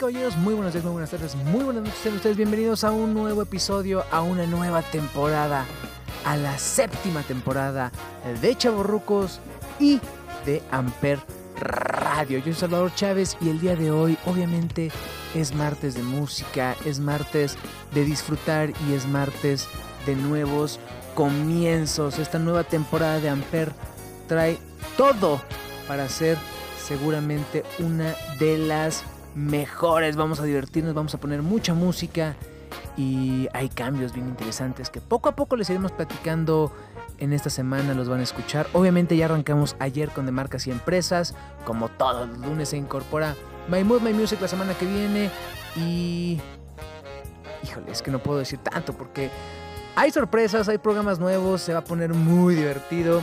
Caballeros, muy buenos días, muy buenas tardes, muy buenas noches. Sean ustedes bienvenidos a un nuevo episodio, a una nueva temporada, a la séptima temporada de Chavorrucos y de Amper Radio. Yo soy Salvador Chávez y el día de hoy, obviamente, es martes de música, es martes de disfrutar y es martes de nuevos comienzos. Esta nueva temporada de Amper trae todo para ser seguramente una de las mejores. Vamos a divertirnos, vamos a poner mucha música y hay cambios bien interesantes que poco a poco les iremos platicando en esta semana, los van a escuchar. Obviamente ya arrancamos ayer con de marcas y empresas, como todos los lunes se incorpora My Mood, My Music la semana que viene y... Híjole, es que no puedo decir tanto porque hay sorpresas, hay programas nuevos, se va a poner muy divertido,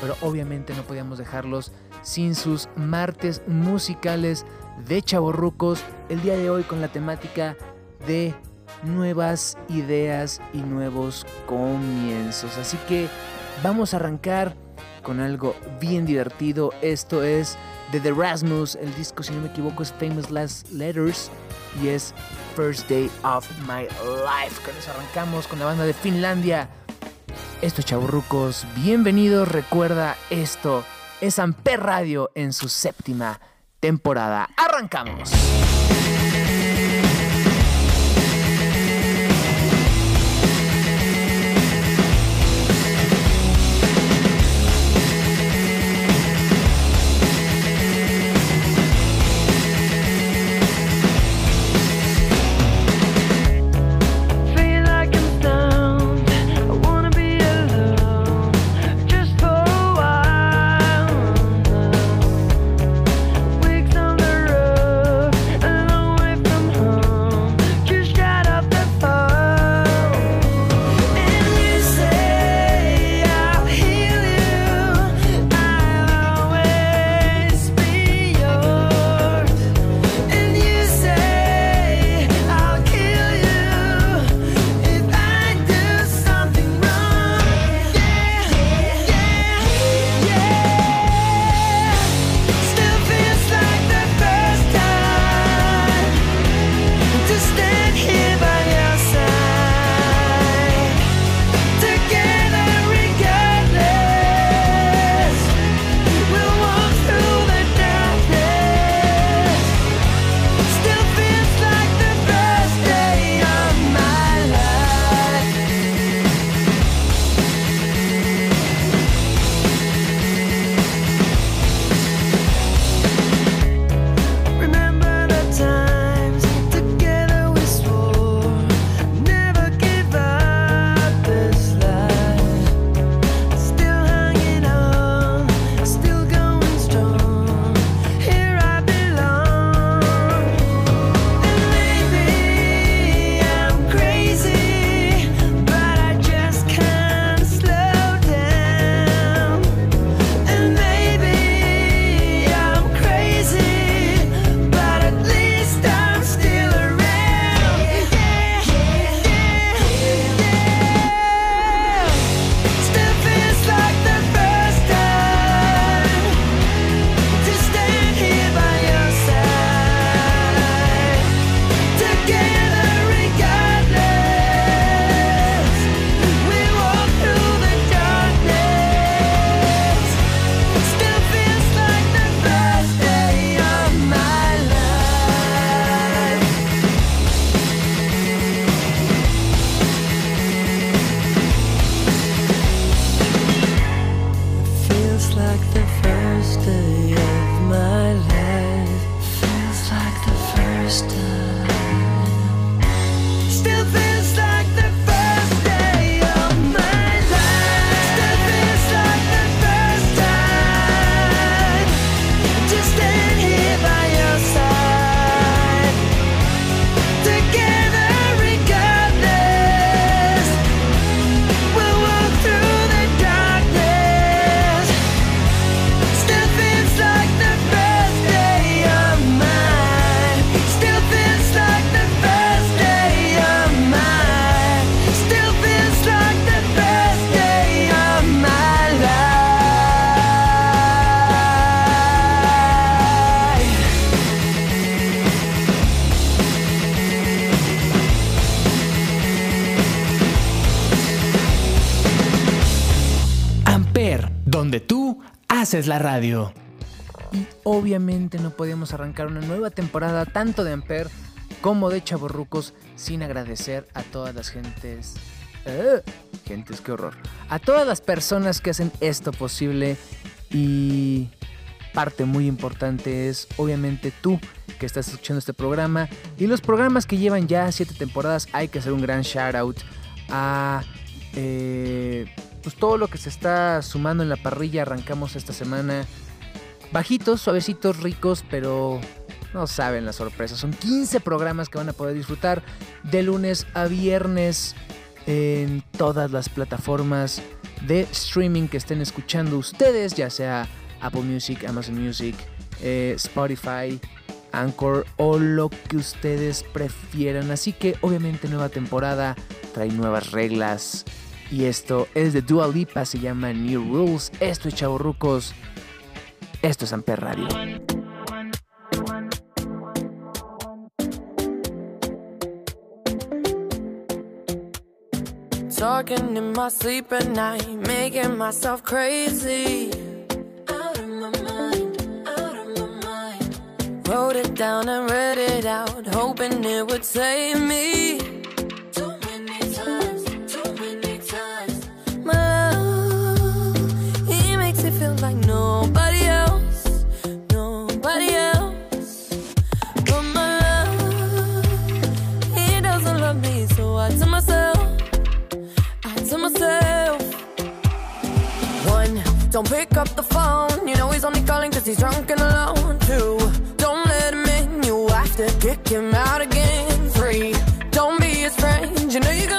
pero obviamente no podíamos dejarlos sin sus martes musicales de chavorrucos el día de hoy con la temática de nuevas ideas y nuevos comienzos. Así que vamos a arrancar con algo bien divertido. Esto es de The Rasmus. El disco, si no me equivoco, es Famous Last Letters y es First Day of My Life. Con eso arrancamos con la banda de Finlandia. Esto, chavorrucos, bienvenidos. Recuerda esto es Amper Radio en su séptima temporada. ¡Arrancamos! Haces la radio. Y obviamente no podíamos arrancar una nueva temporada tanto de Amper como de Chaborrucos sin agradecer a todas las gentes. ¡Eh! Gentes, qué horror. A todas las personas que hacen esto posible y parte muy importante es obviamente tú que estás escuchando este programa y los programas que llevan ya siete temporadas hay que hacer un gran shout out a eh, pues todo lo que se está sumando en la parrilla arrancamos esta semana bajitos, suavecitos, ricos, pero no saben la sorpresa. Son 15 programas que van a poder disfrutar de lunes a viernes en todas las plataformas de streaming que estén escuchando ustedes, ya sea Apple Music, Amazon Music, eh, Spotify, Anchor o lo que ustedes prefieran. Así que obviamente nueva temporada trae nuevas reglas. Y esto es de Dua Lipa, se llama New Rules. Esto es Chavorrucos. Esto es Amper Radio. Talking in my sleep at night, making myself crazy. Out of my mind, out of my mind. Wrote it down and read it out, hoping it would save me. Don't pick up the phone. You know he's only calling cause he's drunk and alone Two, don't let him in. You have to kick him out again. Three, don't be his friend. You know you're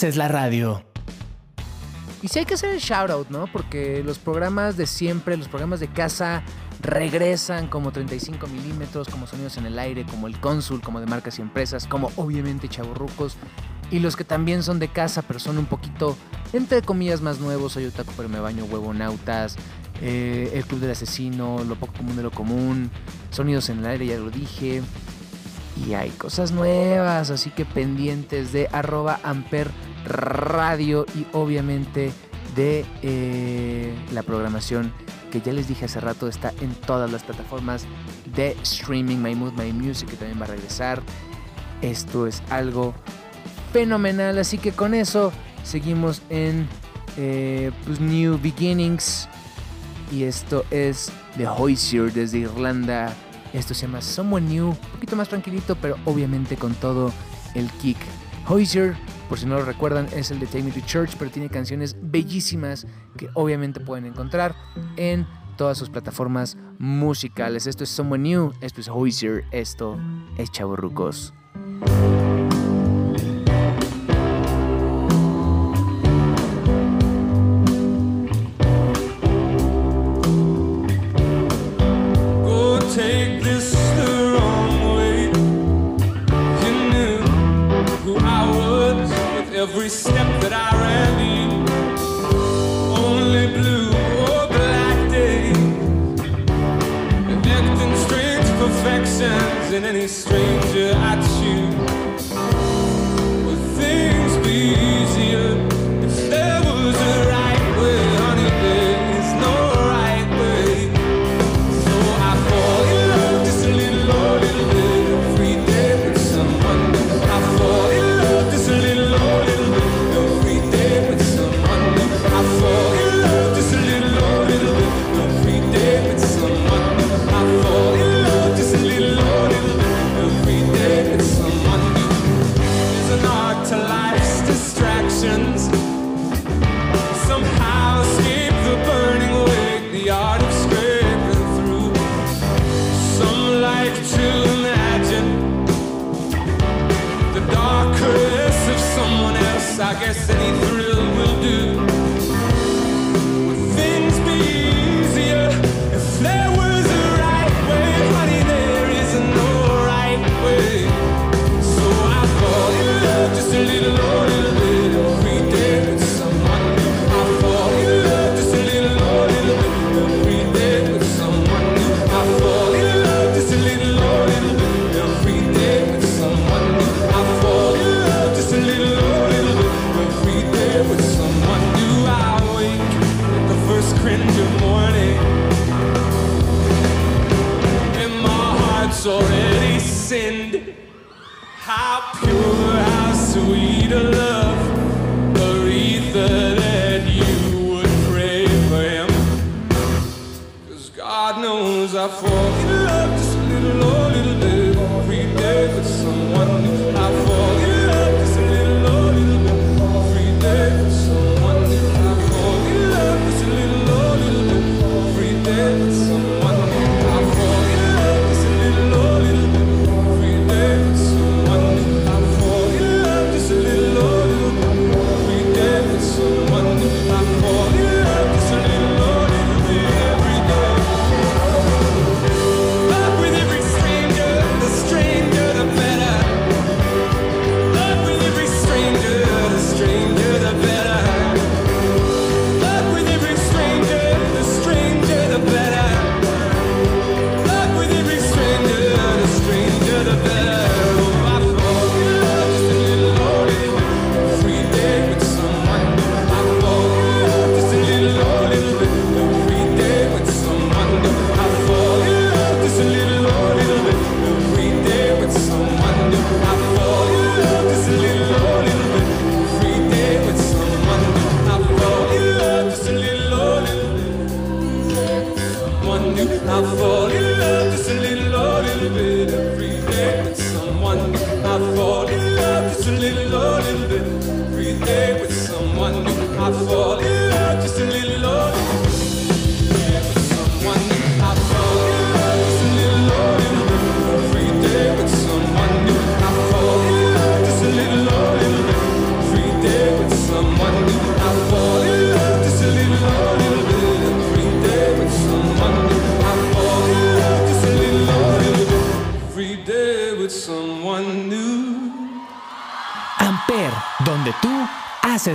haces la radio. Y sí hay que hacer el shout out, ¿no? Porque los programas de siempre, los programas de casa regresan como 35 milímetros, como Sonidos en el Aire, como El Cónsul, como de marcas y empresas, como obviamente Chaburrucos. Y los que también son de casa, pero son un poquito, entre comillas, más nuevos. Soy Otaku, pero me baño huevonautas. eh, el Club del Asesino, Lo Poco Común de lo Común. Sonidos en el Aire, ya lo dije y hay cosas nuevas, así que pendientes de arroba amper radio y obviamente de eh, la programación que ya les dije hace rato está en todas las plataformas de streaming, My Mood, My Music, que también va a regresar. Esto es algo fenomenal, así que con eso seguimos en eh, pues, New Beginnings y esto es The Hoisier desde Irlanda. Esto se llama Someone New, un poquito más tranquilito, pero obviamente con todo el kick. Hoosier, por si no lo recuerdan, es el de Take Me to Church, pero tiene canciones bellísimas que obviamente pueden encontrar en todas sus plataformas musicales. Esto es Someone New, esto es Hoosier, esto es Chavorrucos. than any stranger I choose.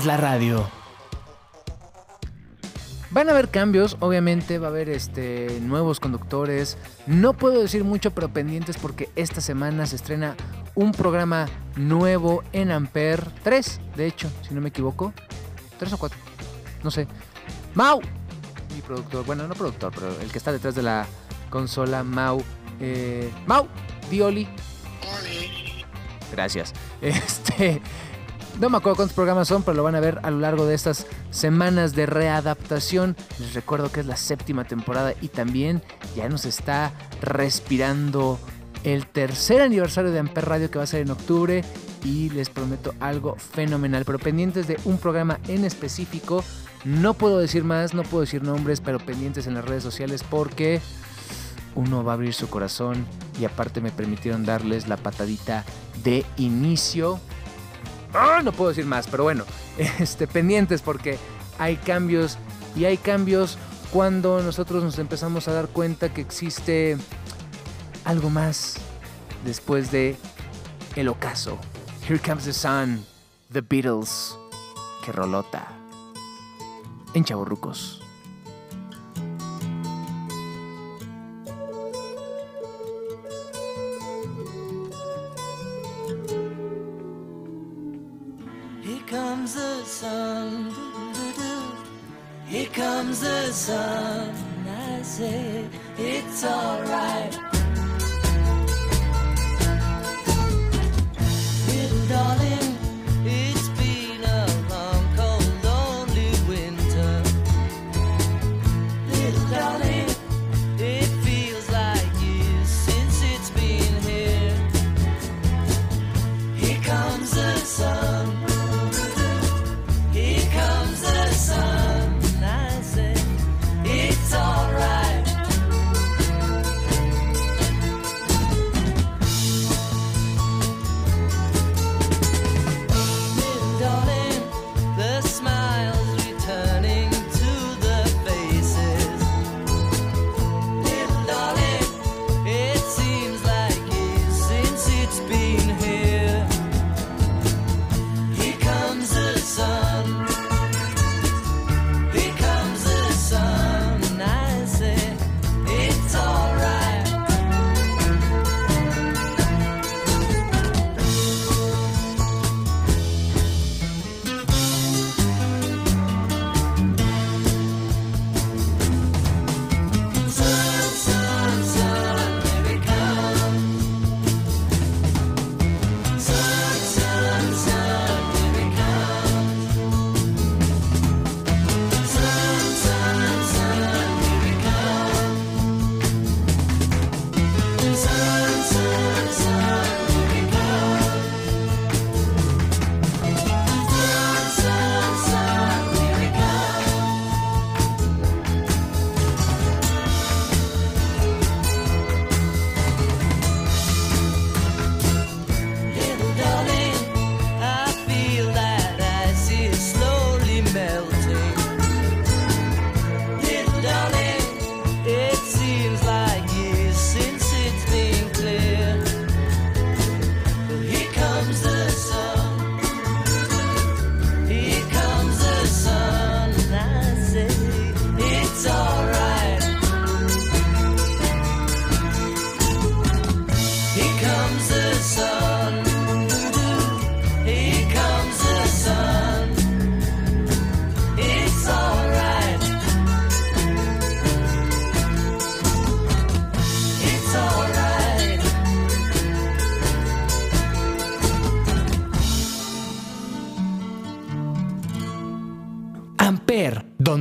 la radio. Van a haber cambios, obviamente va a haber este, nuevos conductores. No puedo decir mucho, pero pendientes porque esta semana se estrena un programa nuevo en Amper 3, de hecho, si no me equivoco. 3 o 4, no sé. Mau, mi productor, bueno, no productor, pero el que está detrás de la consola, Mau. Eh, Mau, Dioli. Gracias. Este, no me acuerdo cuántos programas son, pero lo van a ver a lo largo de estas semanas de readaptación. Les recuerdo que es la séptima temporada y también ya nos está respirando el tercer aniversario de Amper Radio que va a ser en octubre y les prometo algo fenomenal. Pero pendientes de un programa en específico, no puedo decir más, no puedo decir nombres, pero pendientes en las redes sociales porque uno va a abrir su corazón y aparte me permitieron darles la patadita de inicio. ¡Ah! No puedo decir más, pero bueno, este, pendientes porque hay cambios y hay cambios cuando nosotros nos empezamos a dar cuenta que existe algo más después de el ocaso. Here comes the sun, The Beatles, que rolota en Chaborrucos.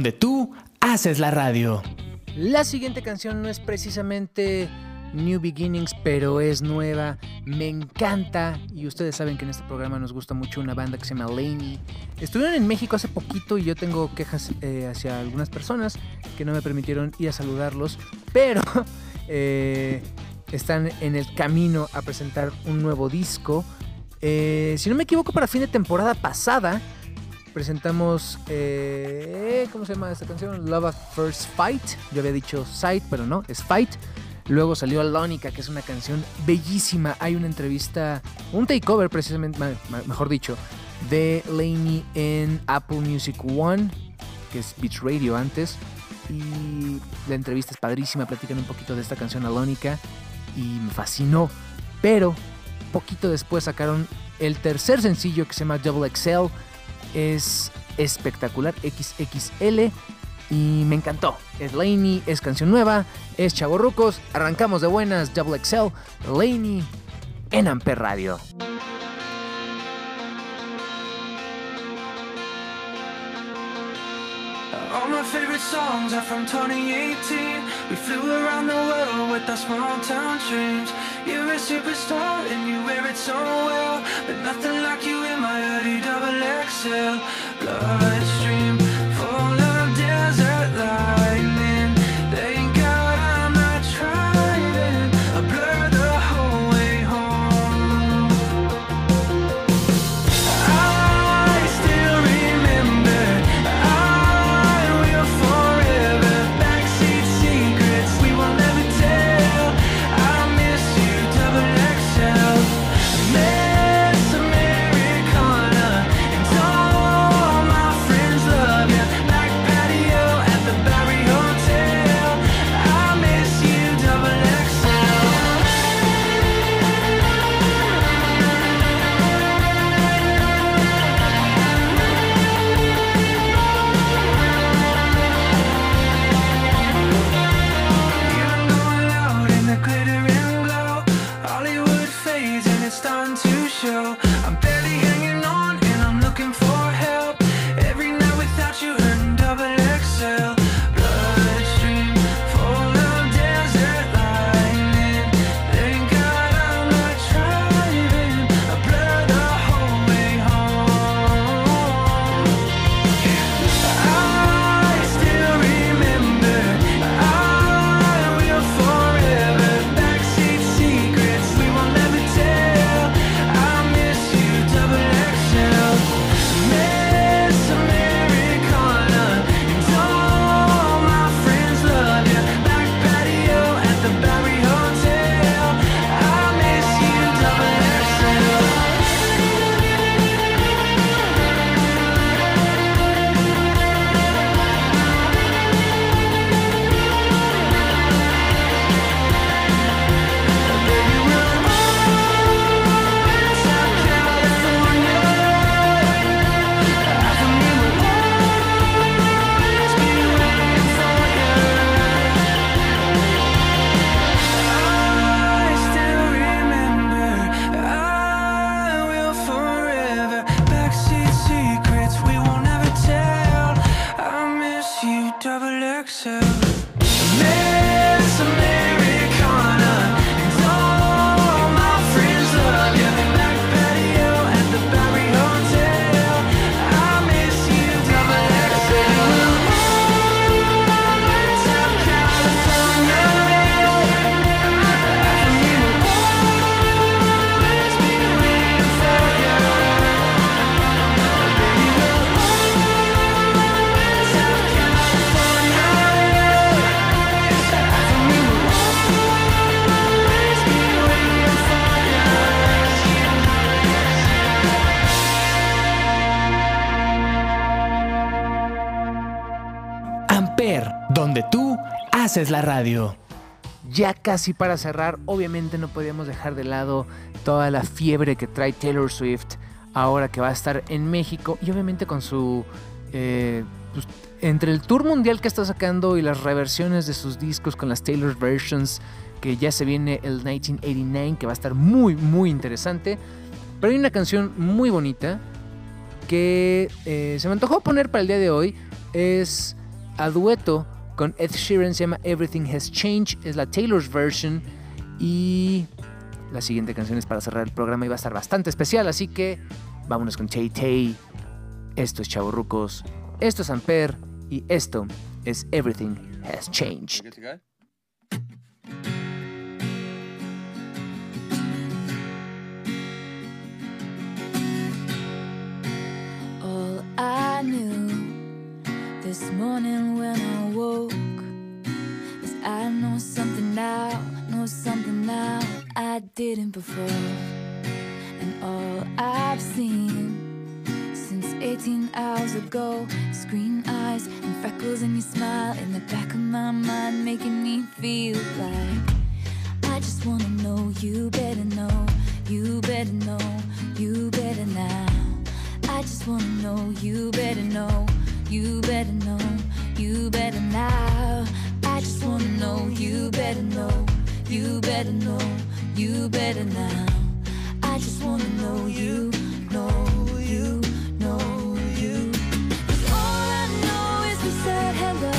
Donde tú haces la radio. La siguiente canción no es precisamente New Beginnings, pero es nueva. Me encanta. Y ustedes saben que en este programa nos gusta mucho una banda que se llama Laney. Estuvieron en México hace poquito y yo tengo quejas eh, hacia algunas personas que no me permitieron ir a saludarlos. Pero eh, están en el camino a presentar un nuevo disco. Eh, si no me equivoco, para fin de temporada pasada presentamos, eh, ¿cómo se llama esta canción? Love at First Fight. Yo había dicho Sight, pero no, es Fight. Luego salió Lónica, que es una canción bellísima. Hay una entrevista, un takeover precisamente, mejor dicho, de Laney en Apple Music One, que es Beach Radio antes. Y la entrevista es padrísima, platican un poquito de esta canción Alónica y me fascinó. Pero poquito después sacaron el tercer sencillo que se llama Double XL. Es espectacular, XXL. Y me encantó. Es Laney, es canción nueva, es Chavorrucos. Arrancamos de buenas, Double XL, Laney en Amper Radio. All my favorite songs are from 2018. We flew around the world with our small town dreams. You're a superstar and you wear it so well. But nothing like you in my hoodie, double XL. Bloodstream la radio. Ya casi para cerrar, obviamente no podíamos dejar de lado toda la fiebre que trae Taylor Swift ahora que va a estar en México y obviamente con su... eh, pues, entre el tour mundial que está sacando y las reversiones de sus discos con las Taylor versions, que ya se viene el 1989, que va a estar muy, muy interesante. Pero hay una canción muy bonita que eh, se me antojó poner para el día de hoy. Es a dueto con Ed Sheeran, se llama Everything Has Changed, es la Taylor's version. Y la siguiente canción es para cerrar el programa y va a estar bastante especial, así que vámonos con Tay Tay. Esto es Chavorrucos, esto es Amper y esto es Everything Has Changed. Morning when I woke I know something now, know something now I didn't before. And all I've seen since 18 hours ago screen eyes and freckles and your smile in the back of my mind making me feel like I just wanna know you better know you better know, you better now. I just wanna know, you better know, you better know, you better now. I just wanna know, you better know, you better know, you better now. I just wanna know. You, know. You, know. You. 'Cause all I know is we said hello,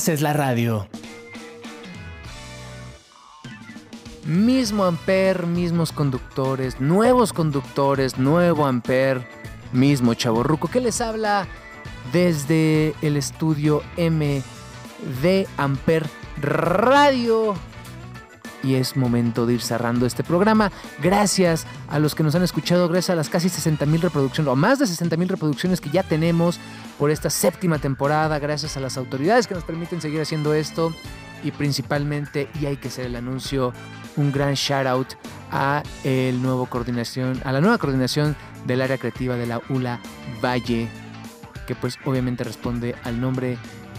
haces la radio. Mismo Amper, mismos conductores, nuevos conductores, nuevo Amper, mismo chaborruco que les habla desde el estudio M de Amper Radio. Y es momento de ir cerrando este programa. Gracias a los que nos han escuchado, gracias a las casi 60 mil reproducciones, o más de 60 mil reproducciones que ya tenemos por esta séptima temporada. Gracias a las autoridades que nos permiten seguir haciendo esto. Y principalmente, y hay que hacer el anuncio, un gran shout out a el nuevo coordinación, a la nueva coordinación del área creativa de la ULA Valle, que pues obviamente responde al nombre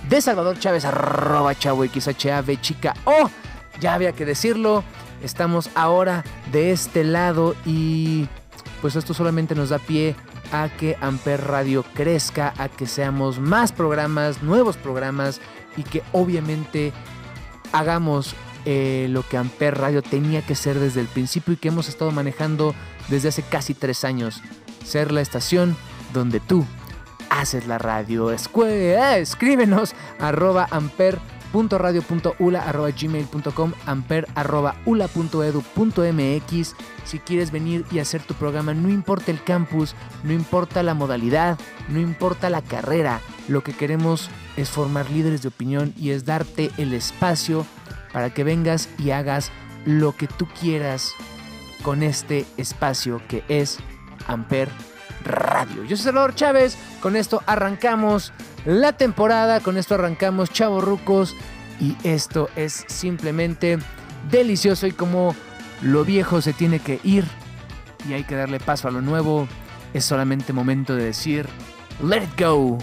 de Salvador Chávez, arroba chavo XHAV chica. ¡Oh! Ya había que decirlo. Estamos ahora de este lado y pues esto solamente nos da pie a que Amper Radio crezca, a que seamos más programas, nuevos programas y que obviamente hagamos eh, lo que Amper Radio tenía que ser desde el principio y que hemos estado manejando desde hace casi tres años. Ser la estación donde tú haces la radio. Eh, escríbenos arroba Amper amper.radio.ula.gmail.com amper.ula.edu.mx Si quieres venir y hacer tu programa, no importa el campus, no importa la modalidad, no importa la carrera, lo que queremos es formar líderes de opinión y es darte el espacio para que vengas y hagas lo que tú quieras con este espacio que es Amper Radio. Yo soy Salvador Chávez, con esto arrancamos la temporada, con esto arrancamos Chavo Rucos. Y esto es simplemente delicioso. Y como lo viejo se tiene que ir y hay que darle paso a lo nuevo, es solamente momento de decir Let It Go.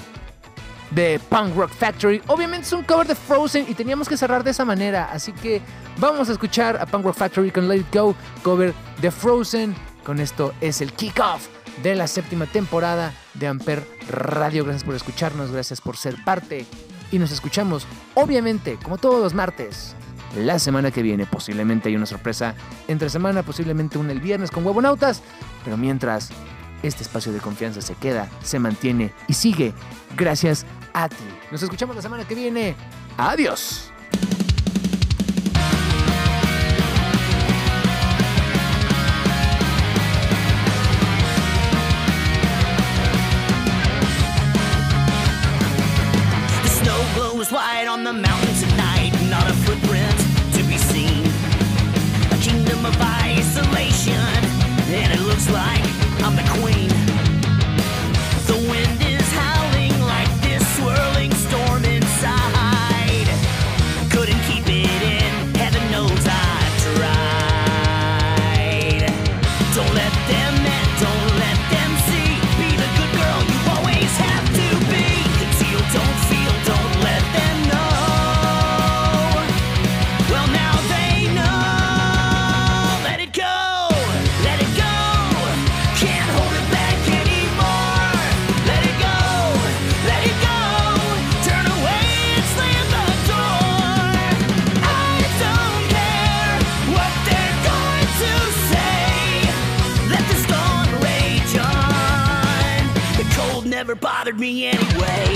De Punk Rock Factory. Obviamente es un cover de Frozen y teníamos que cerrar de esa manera, así que vamos a escuchar a Punk Rock Factory con Let It Go, cover de Frozen. Con esto es el kickoff de la séptima temporada de Amper Radio. Gracias por escucharnos, gracias por ser parte y nos escuchamos, obviamente, como todos los martes. La semana que viene posiblemente hay una sorpresa entre semana, posiblemente una el viernes con Huevonautas, pero mientras este espacio de confianza se queda, se mantiene y sigue gracias a ti. Nos escuchamos la semana que viene. Adiós. Me anyway.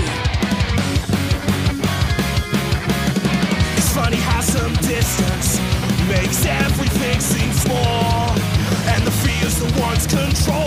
It's funny how some distance makes everything seem small. And the fears that once control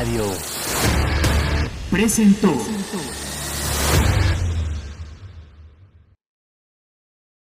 radio. Presentó.